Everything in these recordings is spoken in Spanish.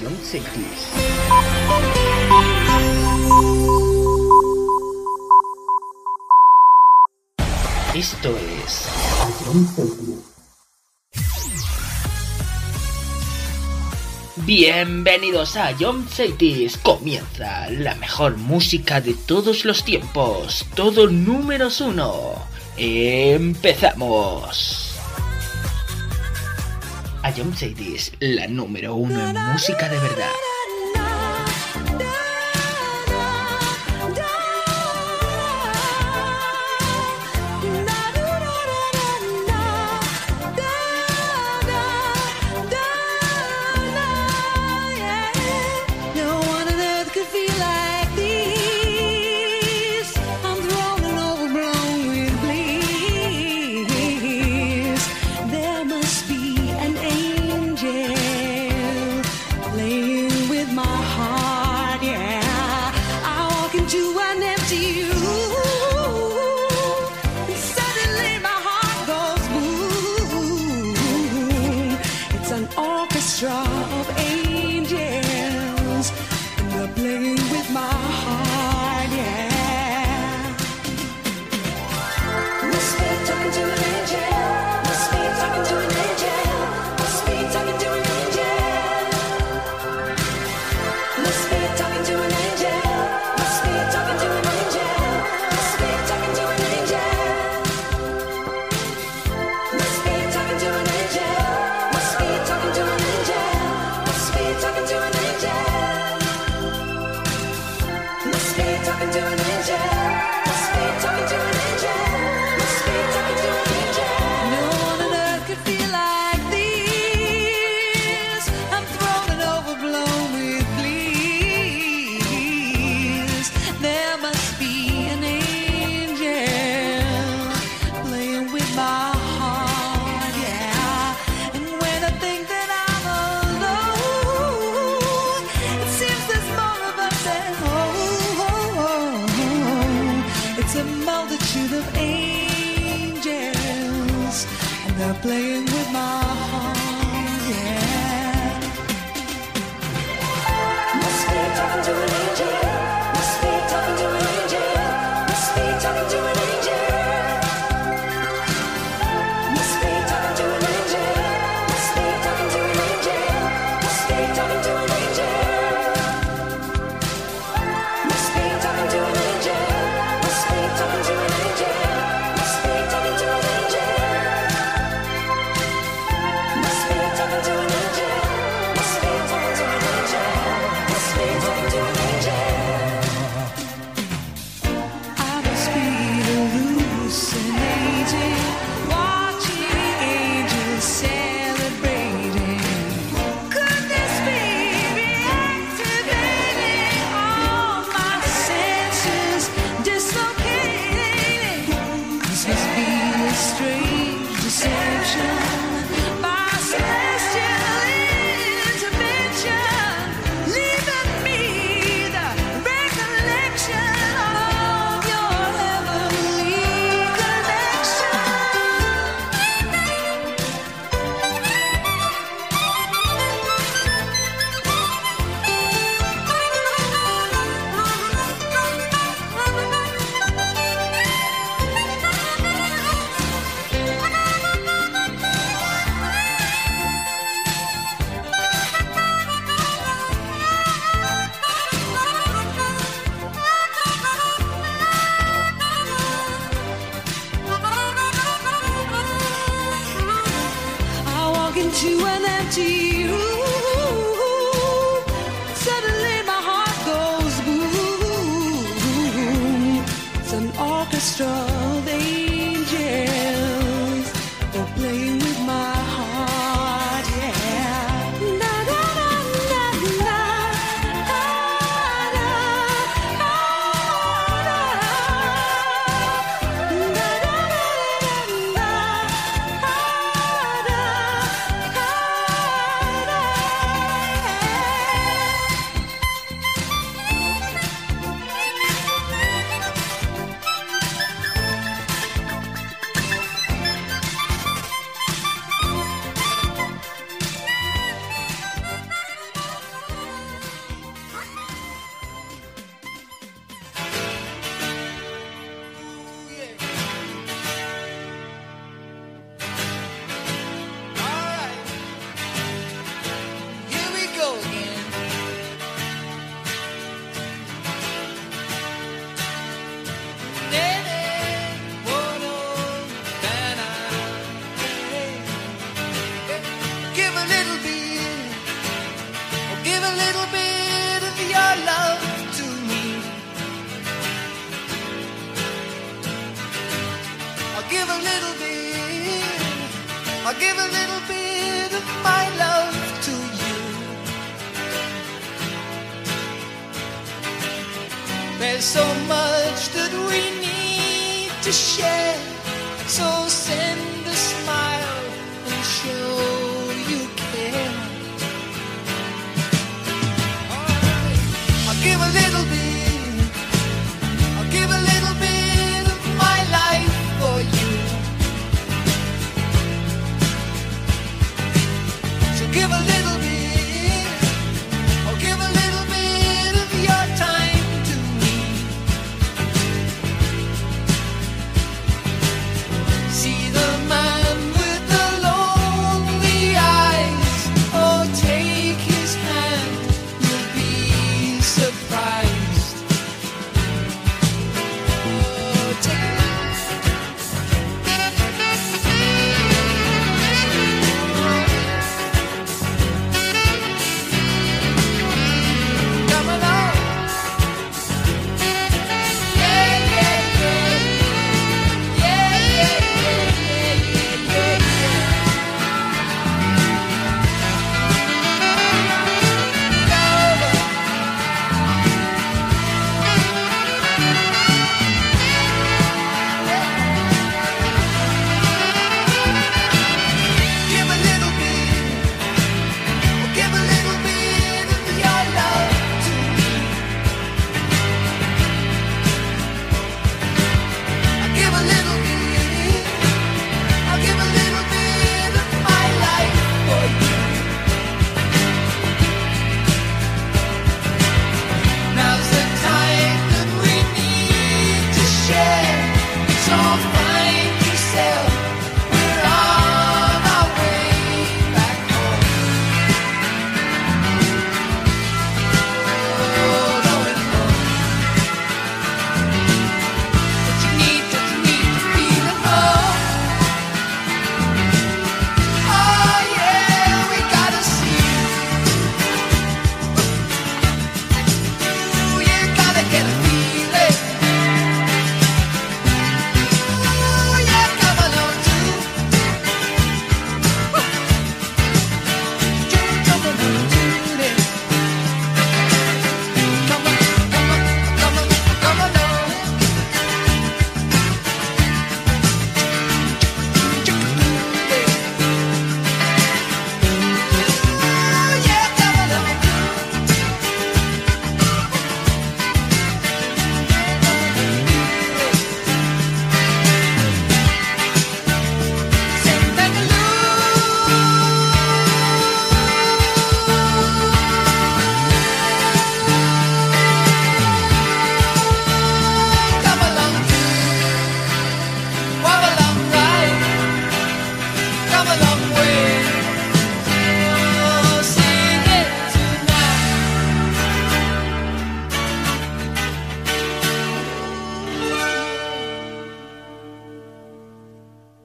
John Cetis. Esto es John Bienvenidos a John Cities. Comienza la mejor música de todos los tiempos. Todo números uno. Empezamos a Jump Cities, la número uno en música de verdad.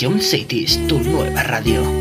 Young Cities, tu nueva radio.